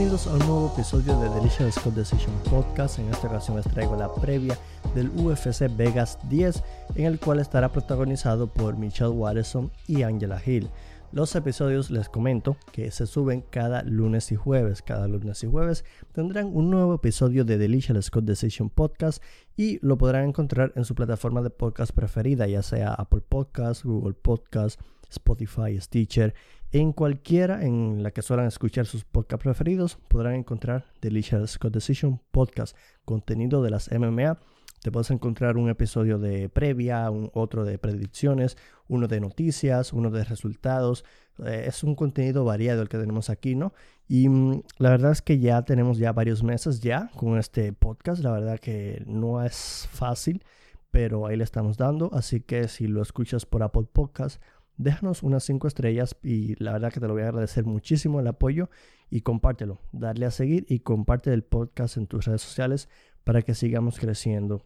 Bienvenidos a un nuevo episodio de Delicious Decision Podcast. En esta ocasión les traigo la previa del UFC Vegas 10, en el cual estará protagonizado por Michelle Watterson y Angela Hill. Los episodios les comento que se suben cada lunes y jueves. Cada lunes y jueves tendrán un nuevo episodio de Delicious Scott Decision Podcast y lo podrán encontrar en su plataforma de podcast preferida, ya sea Apple Podcast, Google Podcast, Spotify, Stitcher. En cualquiera en la que suelen escuchar sus podcasts preferidos podrán encontrar Delicious Scott Decision Podcast, contenido de las MMA te puedes encontrar un episodio de previa, un otro de predicciones, uno de noticias, uno de resultados. Eh, es un contenido variado el que tenemos aquí, ¿no? Y mm, la verdad es que ya tenemos ya varios meses ya con este podcast. La verdad que no es fácil, pero ahí le estamos dando. Así que si lo escuchas por Apple Podcast, déjanos unas 5 estrellas y la verdad que te lo voy a agradecer muchísimo el apoyo y compártelo. Darle a seguir y comparte el podcast en tus redes sociales para que sigamos creciendo.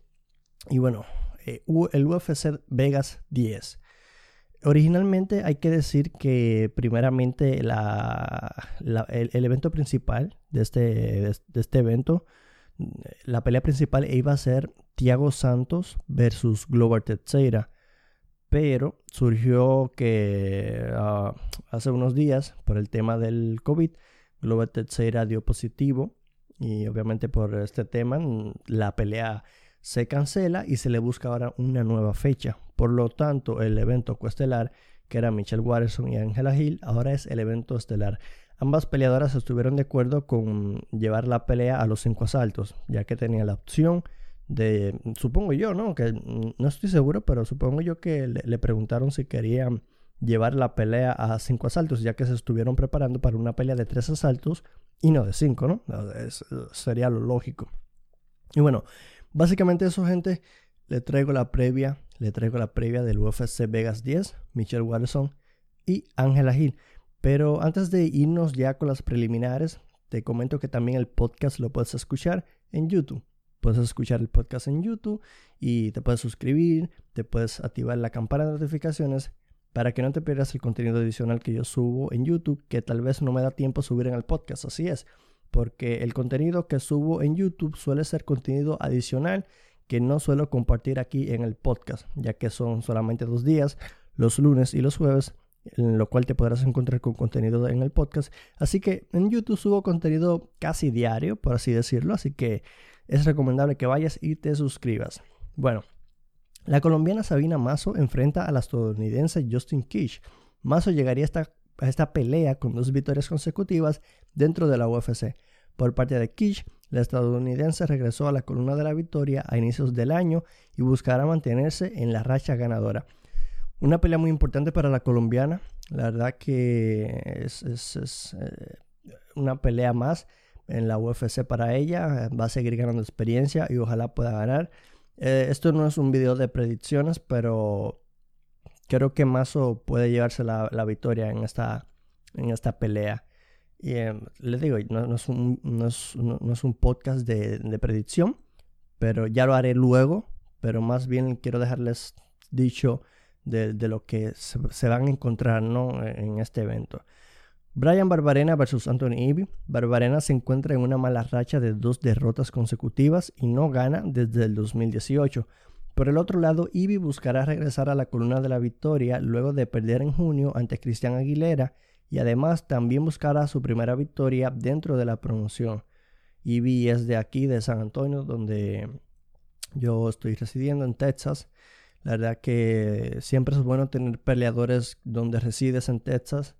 Y bueno, eh, el UFC Vegas 10. Originalmente hay que decir que primeramente el, evento principal de este, de este evento, la pelea principal iba a ser Thiago Santos versus Glover Teixeira. Pero surgió que ah, hace unos días, por el tema del COVID, Glover Teixeira dio positivo. Y obviamente por este tema, la pelea se cancela y se le busca ahora una nueva fecha. Por lo tanto, el evento coestelar, que era Michelle Watterson y Angela Hill, ahora es el evento estelar. Ambas peleadoras estuvieron de acuerdo con llevar la pelea a los cinco asaltos, ya que tenía la opción de, supongo yo, ¿no? Que no estoy seguro, pero supongo yo que le, preguntaron si querían llevar la pelea a cinco asaltos, ya que se estuvieron preparando para una pelea de tres asaltos y no de cinco, ¿no? sería lo lógico. Y bueno, Básicamente eso, gente, le traigo la previa, le traigo la previa del UFC Vegas 10, Michelle Watterson y Angela Hill. Pero antes de irnos ya con las preliminares, te comento que también el podcast lo puedes escuchar en YouTube. Puedes escuchar el podcast en YouTube y te puedes suscribir, te puedes activar la campana de notificaciones para que no te pierdas el contenido adicional que yo subo en YouTube, que tal vez no me da tiempo subir en el podcast. Así es porque el contenido que subo en YouTube suele ser contenido adicional que no suelo compartir aquí en el podcast, ya que son solamente dos días, los lunes y los jueves, en lo cual te podrás encontrar con contenido en el podcast. Así que en YouTube subo contenido casi diario, por así decirlo, así que es recomendable que vayas y te suscribas. Bueno, la colombiana Sabina Mazo enfrenta a la estadounidense Justin Kish. Mazo llegaría a esta pelea con dos victorias consecutivas dentro de la UFC. Por parte de Kish, la estadounidense regresó a la columna de la victoria a inicios del año y buscará mantenerse en la racha ganadora. Una pelea muy importante para la colombiana. La verdad que es, eh, una pelea más en la UFC para ella. Va a seguir ganando experiencia y ojalá pueda ganar. Eh, esto no es un video de predicciones, pero creo que Mazo puede llevarse la, victoria en esta, en esta pelea. Y eh, les digo, no, es un, no, es, un, podcast de, predicción, pero ya lo haré luego. Pero más bien quiero dejarles dicho de, lo que se, van a encontrar ¿no? en este evento. Brian Barbarena versus Anthony Ivy. Barbarena se encuentra en una mala racha de dos derrotas consecutivas y no gana desde el 2018. Por el otro lado, Ivy buscará regresar a la columna de la victoria luego de perder en junio ante Cristian Aguilera y además también buscará su primera victoria dentro de la promoción. Ivy es de aquí, de San Antonio, donde yo estoy residiendo en Texas. La verdad que siempre es bueno tener peleadores donde resides en Texas.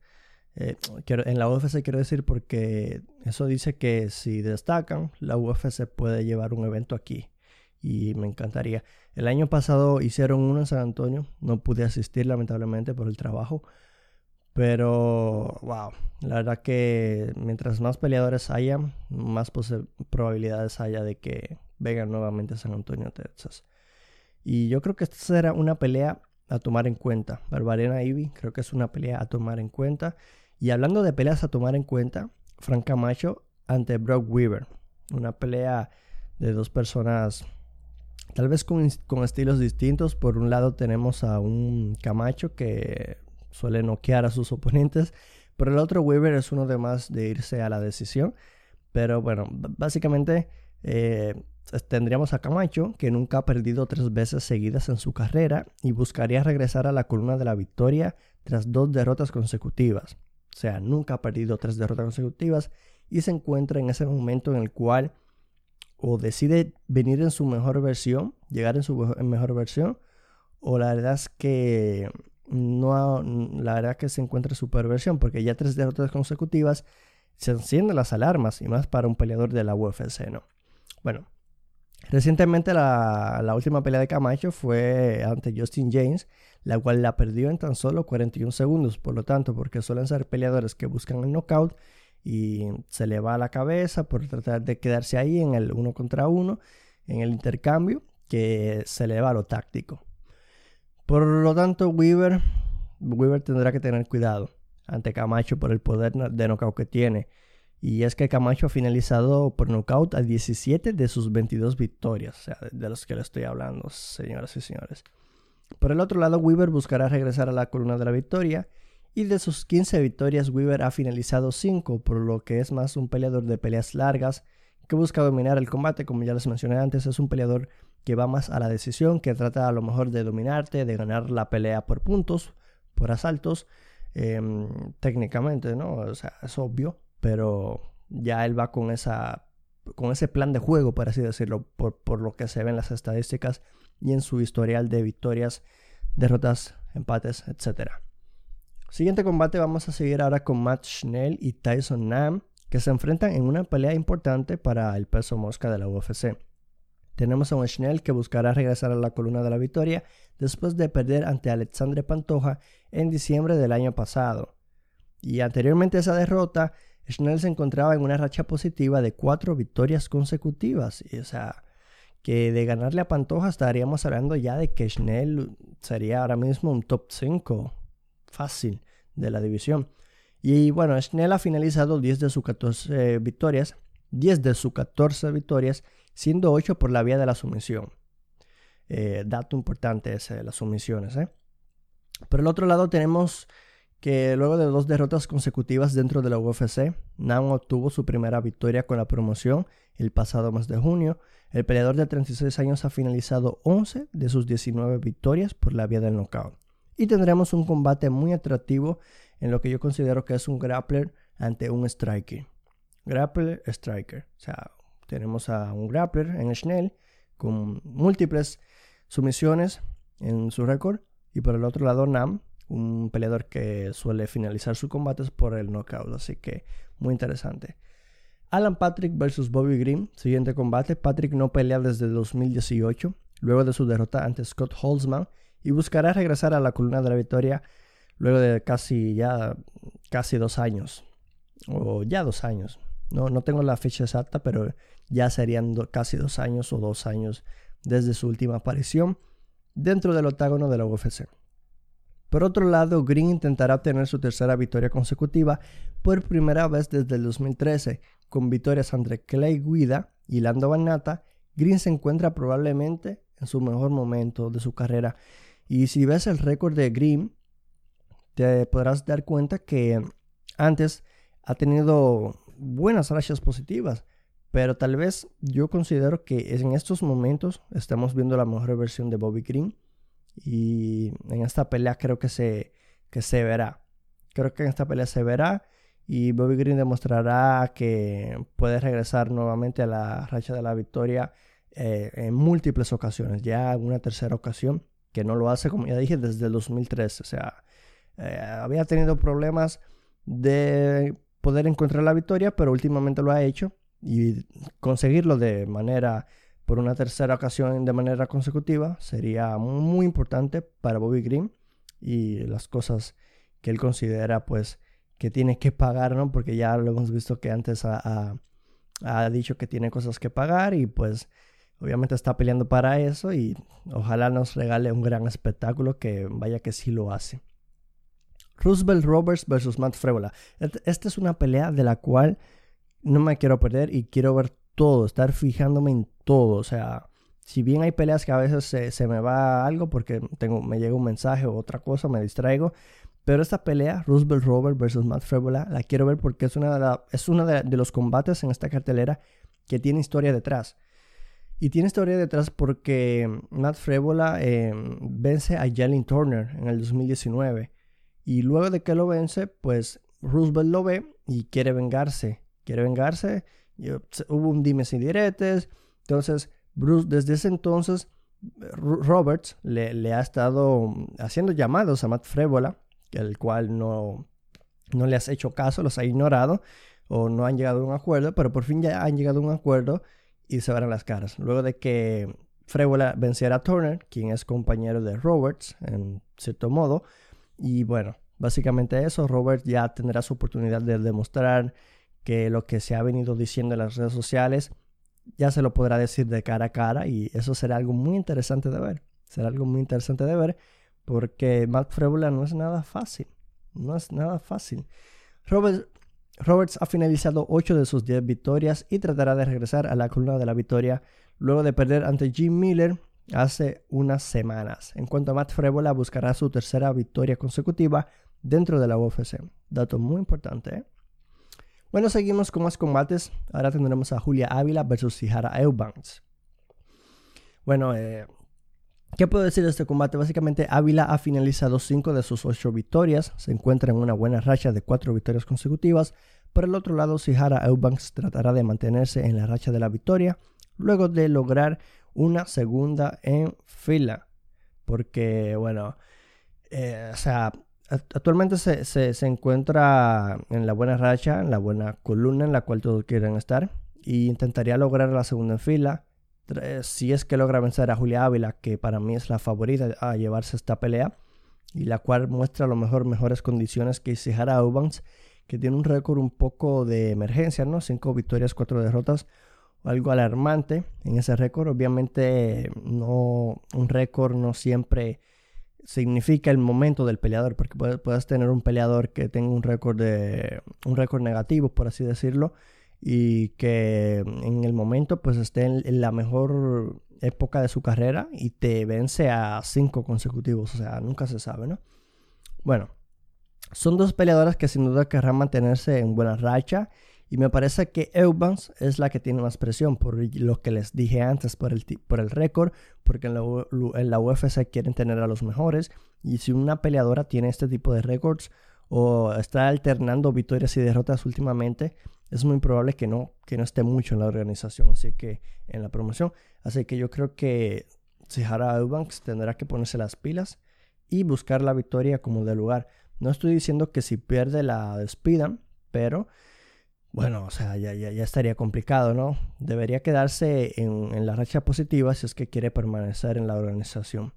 Eh, en la UFC quiero decir porque eso dice que si destacan, la UFC puede llevar un evento aquí y me encantaría. El año pasado hicieron uno en San Antonio, no pude asistir lamentablemente por el trabajo, pero wow, la verdad que mientras más peleadores haya, más probabilidades haya de que vengan nuevamente a San Antonio, Texas. Y yo creo que esta será una pelea a tomar en cuenta. Barbarena Ivy, creo que es una pelea a tomar en cuenta. Y hablando de peleas a tomar en cuenta, Frank Camacho ante Brock Weaver. Una pelea de dos personas Tal vez con, estilos distintos. Por un lado tenemos a un Camacho que suele noquear a sus oponentes. Por el otro, Weaver es uno de más de irse a la decisión. Pero bueno, básicamente eh, tendríamos a Camacho, que nunca ha perdido tres veces seguidas en su carrera y buscaría regresar a la columna de la victoria tras dos derrotas consecutivas. O sea, nunca ha perdido tres derrotas consecutivas y se encuentra en ese momento en el cual o decide venir en su mejor versión, llegar en su mejor versión, o la verdad es que no la verdad que se encuentra en su peor versión, porque ya tres derrotas consecutivas se encienden las alarmas y más para un peleador de la UFC, ¿no? Bueno, recientemente la, última pelea de Camacho fue ante Justin James, la cual la perdió en tan solo 41 segundos, por lo tanto, porque suelen ser peleadores que buscan el knockout y se le va a la cabeza por tratar de quedarse ahí en el uno contra uno, en el intercambio, que se le va a lo táctico. Por lo tanto, Weaver, Weaver tendrá que tener cuidado ante Camacho por el poder de knockout que tiene. Y es que Camacho ha finalizado por knockout a 17 de sus 22 victorias, o sea, de los que le estoy hablando, señoras y señores. Por el otro lado, Weaver buscará regresar a la columna de la victoria y de sus 15 victorias Weaver ha finalizado 5, por lo que es más un peleador de peleas largas que busca dominar el combate, como ya les mencioné antes, es un peleador que va más a la decisión, que trata a lo mejor de dominarte, de ganar la pelea por puntos, por asaltos, em, técnicamente, ¿no? O sea, es obvio, pero ya él va con esa con ese plan de juego, por así decirlo, por, por lo que se ve en las estadísticas y en su historial de victorias, derrotas, empates, etcétera. Siguiente combate vamos a seguir ahora con Matt Schnell y Tyson Nam, que se enfrentan en una pelea importante para el peso mosca de la UFC. Tenemos a un Schnell que buscará regresar a la columna de la victoria después de perder ante Alexandre Pantoja en diciembre del año pasado. Y anteriormente a esa derrota, Schnell se encontraba en una racha positiva de cuatro victorias consecutivas. O sea, que de ganarle a Pantoja estaríamos hablando ya de que Schnell sería ahora mismo un top 5 fácil de la división. Y bueno, Schnell ha finalizado 10 de sus 14 victorias, 10 de sus 14 victorias, siendo 8 por la vía de la sumisión. Eh, dato importante ese de las sumisiones. ¿eh? Por el otro lado tenemos que luego de dos derrotas consecutivas dentro de la UFC, Nam obtuvo su primera victoria con la promoción el pasado mes de junio. El peleador de 36 años ha finalizado 11 de sus 19 victorias por la vía del knockout y tendremos un combate muy atractivo en lo que yo considero que es un grappler ante un striker. Grappler, striker. O sea, tenemos a un grappler en Schnell con múltiples sumisiones en su récord y por el otro lado Nam, un peleador que suele finalizar sus combates por el knockout, así que muy interesante. Alan Patrick versus Bobby Green, siguiente combate. Patrick no pelea desde 2018, luego de su derrota ante Scott Holzman y buscará regresar a la columna de la victoria luego de casi ya casi dos años o ya dos años no, no tengo la fecha exacta pero ya serían casi dos años o dos años desde su última aparición dentro del octágono de la UFC por otro lado Green intentará obtener su tercera victoria consecutiva por primera vez desde el 2013 con victorias ante Clay Guida y Lando Banata Green se encuentra probablemente en su mejor momento de su carrera. Y si ves el récord de Green, te podrás dar cuenta que antes ha tenido buenas rachas positivas, pero tal vez yo considero que en estos momentos estamos viendo la mejor versión de Bobby Green y en esta pelea creo que se, que se verá. Creo que en esta pelea se verá y Bobby Green demostrará que puede regresar nuevamente a la racha de la victoria eh, en múltiples ocasiones, ya en una tercera ocasión que no lo hace, como ya dije, desde el 2013. O sea, eh, había tenido problemas de poder encontrar la victoria, pero últimamente lo ha hecho y conseguirlo de manera, por una tercera ocasión de manera consecutiva, sería muy importante para Bobby Green y las cosas que él considera pues que tiene que pagar, ¿no? Porque ya lo hemos visto que antes ha, ha dicho que tiene cosas que pagar y pues obviamente está peleando para eso y ojalá nos regale un gran espectáculo que vaya que sí lo hace. Roosevelt Roberts versus Matt Frevola. Esta es una pelea de la cual no me quiero perder y quiero ver todo, estar fijándome en todo. O sea, si bien hay peleas que a veces se, me va algo porque tengo, me llega un mensaje o otra cosa, me distraigo, Pero esta pelea, Roosevelt Robert versus Matt Frevola, la quiero ver porque es una de, es uno de, los combates en esta cartelera que tiene historia detrás. Y tiene historia detrás porque Matt Frevola em, vence a Jalen Turner en el 2019. Y luego de que lo vence, pues Roosevelt lo ve y quiere vengarse. Quiere vengarse. Hubo un dimes y diretes. Entonces, Bruce, desde ese entonces, Roberts le, ha estado haciendo llamados a Matt Frevola el cual no, no le has hecho caso, los ha ignorado o no han llegado a un acuerdo, pero por fin ya han llegado a un acuerdo y se verán las caras. Luego de que Frevola venciera a Turner, quien es compañero de Roberts, en cierto modo, y bueno, básicamente eso, Roberts ya tendrá su oportunidad de demostrar que lo que se ha venido diciendo en las redes sociales ya se lo podrá decir de cara a cara y eso será algo muy interesante de ver. Será algo muy interesante de ver porque Matt Frevola no es nada fácil. No es nada fácil. Roberts ha finalizado 8 de sus 10 victorias y tratará de regresar a la columna de la victoria luego de perder ante Jim Miller hace unas semanas. En cuanto a Matt Frevola, buscará su tercera victoria consecutiva dentro de la UFC. Dato muy importante. ¿eh? Bueno, seguimos con más combates. Ahora tendremos a Julia Ávila versus Sihara Eubanks. Bueno, eh, ¿Qué puedo decir de este combate? Básicamente Ávila ha finalizado 5 de sus 8 victorias, se encuentra en una buena racha de 4 victorias consecutivas. Por el otro lado, Sihara Eubanks tratará de mantenerse en la racha de la victoria, luego de lograr una segunda en fila. Porque, bueno, eh, o sea, actualmente se, se, encuentra en la buena racha, en la buena columna en la cual todos quieren estar, y intentaría lograr la segunda fila si es que logra vencer a Julia Ávila, que para mí es la favorita a llevarse esta pelea, y la cual muestra a lo mejor mejores condiciones que Sihara Eubanks, que tiene un récord un poco de emergencia, ¿no? Cinco victorias, cuatro derrotas, algo alarmante en ese récord. Obviamente, no, un récord no siempre significa el momento del peleador, porque puedes, tener un peleador que tenga un récord de un récord negativo, por así decirlo, y que en el momento pues esté en, la mejor época de su carrera y te vence a cinco consecutivos, o sea, nunca se sabe, ¿no? Bueno, son dos peleadoras que sin duda querrán mantenerse en buena racha y me parece que Eubanks es la que tiene más presión por lo que les dije antes, por el, por el récord, porque en la, en UFC quieren tener a los mejores y si una peleadora tiene este tipo de récords o está alternando victorias y derrotas últimamente, es muy probable que no, que no esté mucho en la organización, así que en la promoción. Así que yo creo que Sihara Eubanks tendrá que ponerse las pilas y buscar la victoria como de lugar. No estoy diciendo que si pierde la despidan, pero bueno, o sea, ya, ya, ya estaría complicado, ¿no? Debería quedarse en, la racha positiva si es que quiere permanecer en la organización.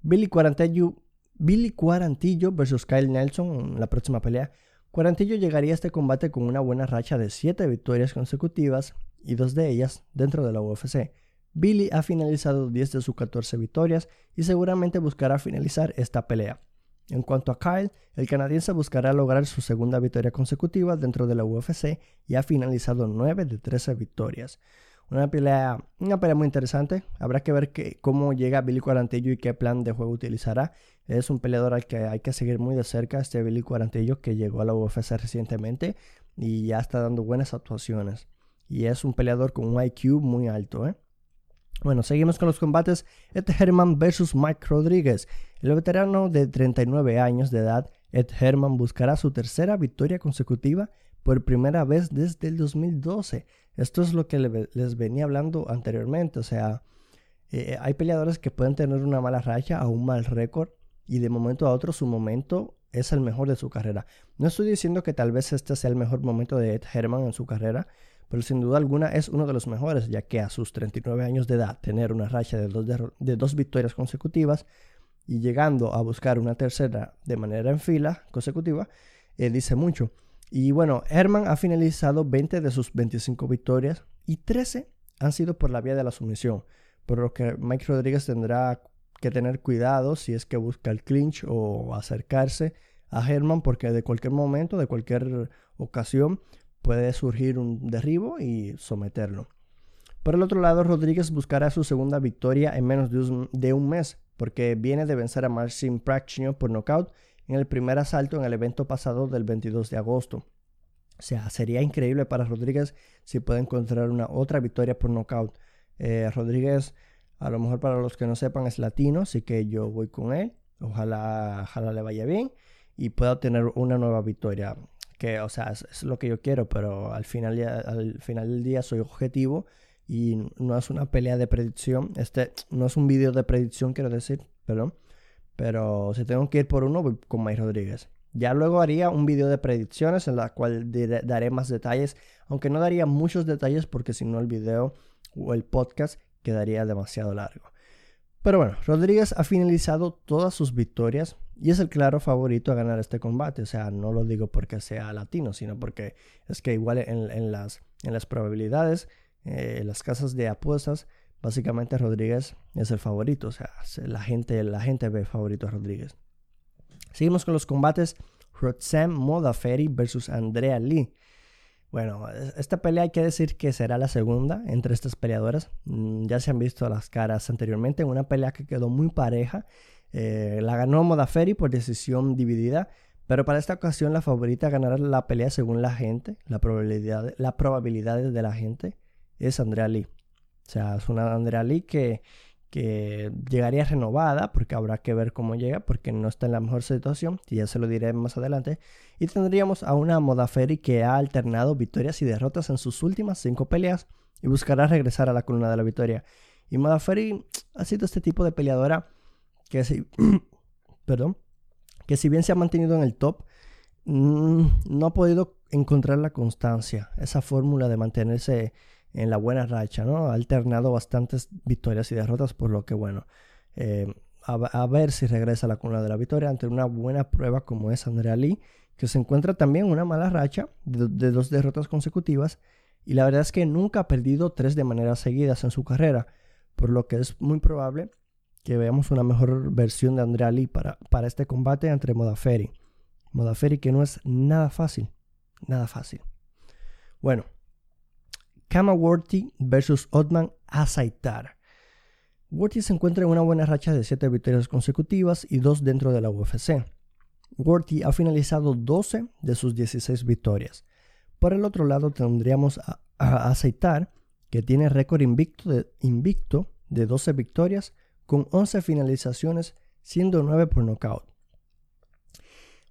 Billy Cuarantillo, Billy Cuarantillo versus Kyle Nelson en la próxima pelea. Cuarantillo llegaría a este combate con una buena racha de 7 victorias consecutivas y dos de ellas dentro de la UFC. Billy ha finalizado 10 de sus 14 victorias y seguramente buscará finalizar esta pelea. En cuanto a Kyle, el canadiense buscará lograr su segunda victoria consecutiva dentro de la UFC y ha finalizado 9 de 13 victorias. Una pelea, una pelea muy interesante. Habrá que ver cómo llega Billy Cuarantillo y qué plan de juego utilizará. Es un peleador al que hay que seguir muy de cerca, este Billy Cuarantillo que llegó a la UFC recientemente y ya está dando buenas actuaciones. Y es un peleador con un IQ muy alto. ¿eh? Bueno, seguimos con los combates. Ed Herman versus Mike Rodríguez. El veterano de 39 años de edad, Ed Herman buscará su tercera victoria consecutiva por primera vez desde el 2012. Esto es lo que les venía hablando anteriormente. O sea, eh, hay peleadores que pueden tener una mala racha o un mal récord y de momento a otro su momento es el mejor de su carrera. No estoy diciendo que tal vez este sea el mejor momento de Ed Herman en su carrera, pero sin duda alguna es uno de los mejores, ya que a sus 39 años de edad tener una racha de dos victorias consecutivas y llegando a buscar una tercera de manera en fila consecutiva, eh, dice mucho. Y bueno, Herman ha finalizado 20 de sus 25 victorias y 13 han sido por la vía de la sumisión, por lo que Mike Rodríguez tendrá que tener cuidado si es que busca el clinch o acercarse a Herman porque de cualquier momento, de cualquier ocasión puede surgir un derribo y someterlo. Por el otro lado, Rodríguez buscará su segunda victoria en menos de un, mes porque viene de vencer a Marcin Prachnio por nocaut en el primer asalto en el evento pasado del 22 de agosto. O sea, sería increíble para Rodríguez si puede encontrar una otra victoria por nocaut. Eh, Rodríguez, a lo mejor para los que no sepan, es latino, así que yo voy con él. Ojalá, ojalá le vaya bien y pueda obtener una nueva victoria. Que, o sea, es, lo que yo quiero, pero al final, al final del día soy objetivo y no es una pelea de predicción. Este no es un video de predicción, quiero decir, perdón. Pero si tengo que ir por uno, voy con Mike Rodríguez. Ya luego haría un video de predicciones en la cual daré más detalles, aunque no daría muchos detalles porque si no el video o el podcast quedaría demasiado largo. Pero bueno, Rodríguez ha finalizado todas sus victorias y es el claro favorito a ganar este combate. O sea, no lo digo porque sea latino, sino porque es que igual en, las, en las probabilidades, eh, las casas de apuestas, básicamente Rodríguez es el favorito. O sea, la gente, la gente ve favorito a Rodríguez. Seguimos con los combates Roxanne Modafferi versus Andrea Lee. Bueno, esta pelea hay que decir que será la segunda entre estas peleadoras. Mm, ya se han visto las caras anteriormente en una pelea que quedó muy pareja. Eh, la ganó Modafferi por decisión dividida, pero para esta ocasión la favorita a ganar la pelea según la gente, la probabilidad, la probabilidad de la gente, es Andrea Lee. O sea, es una Andrea Lee que que llegaría renovada, porque habrá que ver cómo llega, porque no está en la mejor situación, y ya se lo diré más adelante. Y tendríamos a una Modaferi que ha alternado victorias y derrotas en sus últimas cinco peleas y buscará regresar a la columna de la victoria. Y Modaferi ha sido este tipo de peleadora que si, perdón, que si bien se ha mantenido en el top, mm, no ha podido encontrar la constancia, esa fórmula de mantenerse en la buena racha, ¿no? Ha alternado bastantes victorias y derrotas, por lo que, bueno, eh, a, ver si regresa a la cuna de la victoria ante una buena prueba como es Andrea Lee, que se encuentra también una mala racha de, dos derrotas consecutivas, y la verdad es que nunca ha perdido tres de manera seguidas en su carrera, por lo que es muy probable que veamos una mejor versión de Andrea Lee para, para este combate entre Modaferi. Modaferi que no es nada fácil, nada fácil. Bueno, Kama Worthy versus Otman Azaitar. Worthy se encuentra en una buena racha de 7 victorias consecutivas y 2 dentro de la UFC. Worthy ha finalizado 12 de sus 16 victorias. Por el otro lado tendríamos a, Azaitar, que tiene récord invicto de, invicto de 12 victorias con 11 finalizaciones, siendo 9 por nocaut.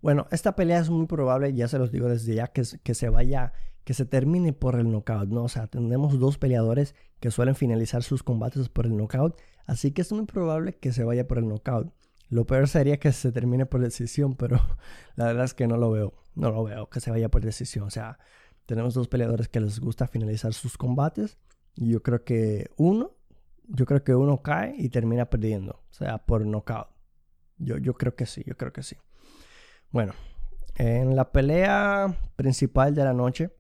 Bueno, esta pelea es muy probable, ya se los digo desde ya, que, que se vaya que se termine por el knockout, ¿no? O sea, tenemos dos peleadores que suelen finalizar sus combates por el knockout, así que es muy probable que se vaya por el knockout. Lo peor sería que se termine por decisión, pero la verdad es que no lo veo, no lo veo que se vaya por decisión. O sea, tenemos dos peleadores que les gusta finalizar sus combates y yo creo que uno, yo creo que uno cae y termina perdiendo, o sea, por knockout. Yo, yo creo que sí, yo creo que sí. Bueno, en la pelea principal de la noche,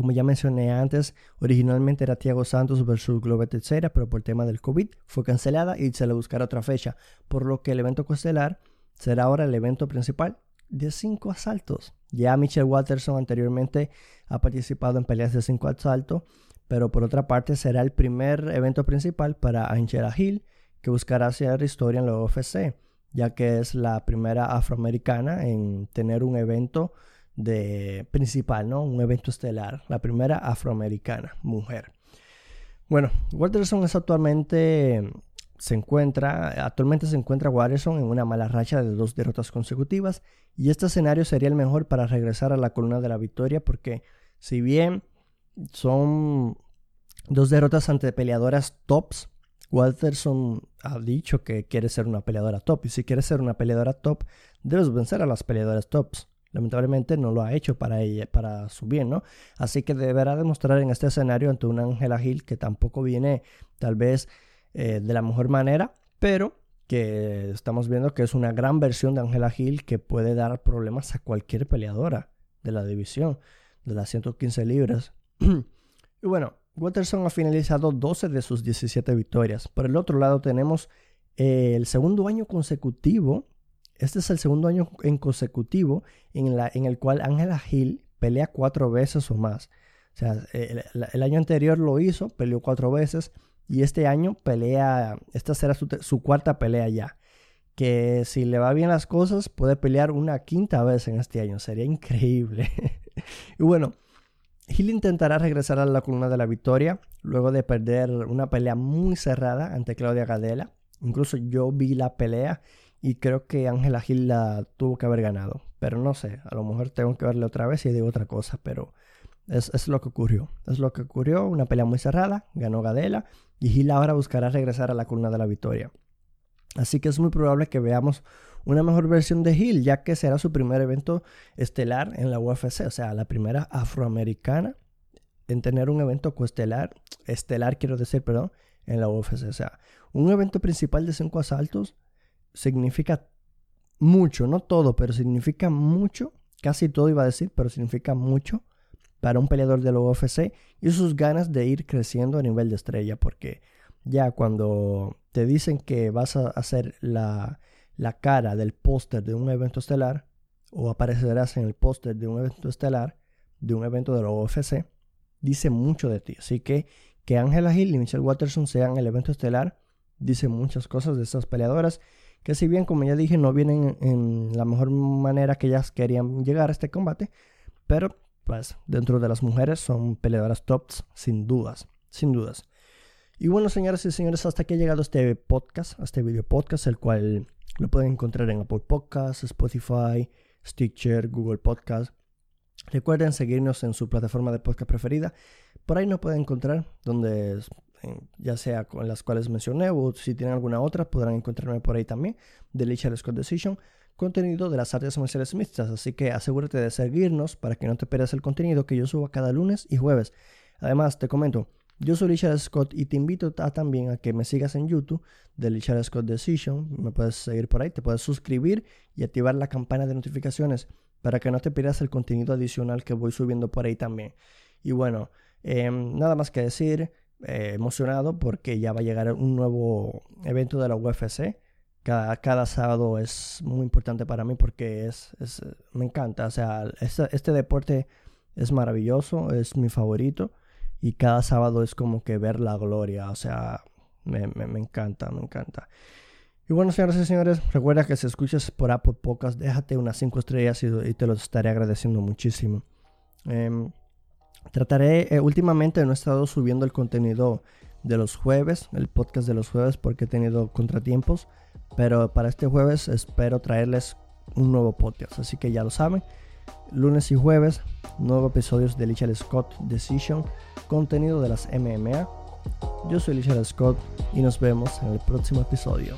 como ya mencioné antes, originalmente era Thiago Santos versus Glover Teixeira, pero por tema del COVID fue cancelada y se le buscará otra fecha, por lo que el evento costelar será ahora el evento principal de cinco asaltos. Ya Michelle Watterson anteriormente ha participado en peleas de cinco asaltos, pero por otra parte será el primer evento principal para Angela Hill, que buscará hacer historia en la UFC, ya que es la primera afroamericana en tener un evento principal, ¿no? Un evento estelar, la primera afroamericana, mujer. Bueno, Walterson es actualmente se encuentra, actualmente se encuentra Watterson en una mala racha de dos derrotas consecutivas y este escenario sería el mejor para regresar a la columna de la victoria porque si bien son dos derrotas ante peleadoras tops, Walterson ha dicho que quiere ser una peleadora top y si quieres ser una peleadora top debes vencer a las peleadoras tops. Lamentablemente no lo ha hecho para ella, para su bien, ¿no? Así que deberá demostrar en este escenario ante una Angela Gil que tampoco viene tal vez eh, de la mejor manera, pero que estamos viendo que es una gran versión de Angela Gil que puede dar problemas a cualquier peleadora de la división de las 115 libras. y bueno, Watterson ha finalizado 12 de sus 17 victorias. Por el otro lado tenemos el segundo año consecutivo este es el segundo año en consecutivo en, en el cual Ángela Gil pelea cuatro veces o más. O sea, el, año anterior lo hizo, peleó cuatro veces y este año pelea, esta será su, cuarta pelea ya. que si le va bien las cosas puede pelear una quinta vez en este año. Sería increíble. y bueno, Hill intentará regresar a la columna de la victoria luego de perder una pelea muy cerrada ante Claudia Gadela. Incluso yo vi la pelea y creo que Ángela Gil la tuvo que haber ganado. Pero no sé, a lo mejor tengo que verle otra vez y digo otra cosa, pero es, es, lo que ocurrió. Es lo que ocurrió, una pelea muy cerrada, ganó Gadela y Gil ahora buscará regresar a la columna de la victoria. Así que es muy probable que veamos una mejor versión de Hill, ya que será su primer evento estelar en la UFC, o sea, la primera afroamericana en tener un evento coestelar, estelar quiero decir, perdón, en la UFC. O sea, un evento principal de cinco asaltos significa mucho, no todo, pero significa mucho, casi todo iba a decir, pero significa mucho para un peleador de la UFC y sus ganas de ir creciendo a nivel de estrella, porque ya cuando te dicen que vas a hacer la, la cara del póster de un evento estelar, o aparecerás en el póster de un evento estelar, de un evento de la UFC, dice mucho de ti. Así que que Angela Hill y Michelle Watterson sean el evento estelar, dice muchas cosas de estas peleadoras, que si bien, como ya dije, no vienen en la mejor manera que ellas querían llegar a este combate, pero pues dentro de las mujeres son peleadoras tops sin dudas, sin dudas. Y bueno, señoras y señores, hasta aquí ha llegado este podcast, este video podcast, el cual lo pueden encontrar en Apple Podcasts, Spotify, Stitcher, Google Podcast. Recuerden seguirnos en su plataforma de podcast preferida. Por ahí nos pueden encontrar donde ya sea con las cuales mencioné o si tienen alguna otra, podrán encontrarme por ahí también, de Lichard Scott Decision, contenido de las artes marciales mixtas. Así que asegúrate de seguirnos para que no te pierdas el contenido que yo subo cada lunes y jueves. Además, te comento, yo soy Richard Scott y te invito también a que me sigas en YouTube de Richard Scott Decision. Me puedes seguir por ahí, te puedes suscribir y activar la campana de notificaciones para que no te pierdas el contenido adicional que voy subiendo por ahí también. Y bueno, em, nada más que decir, eh, emocionado porque ya va a llegar un nuevo evento de la UFC. Cada, cada sábado es muy importante para mí porque es, me encanta. O sea, este, este deporte es maravilloso, es mi favorito y cada sábado es como que ver la gloria, o sea, me, encanta, me encanta. Y bueno, señoras y señores, recuerda que si escuchas por Apple Podcast, déjate unas 5 estrellas y, te lo estaré agradeciendo muchísimo. Em, trataré, eh, últimamente no he estado subiendo el contenido de los jueves, el podcast de los jueves, porque he tenido contratiempos, pero para este jueves espero traerles un nuevo podcast, así que ya lo saben lunes y jueves, nuevos episodios de Lichard Scott Decision, contenido de las MMA. Yo soy Lichard Scott y nos vemos en el próximo episodio.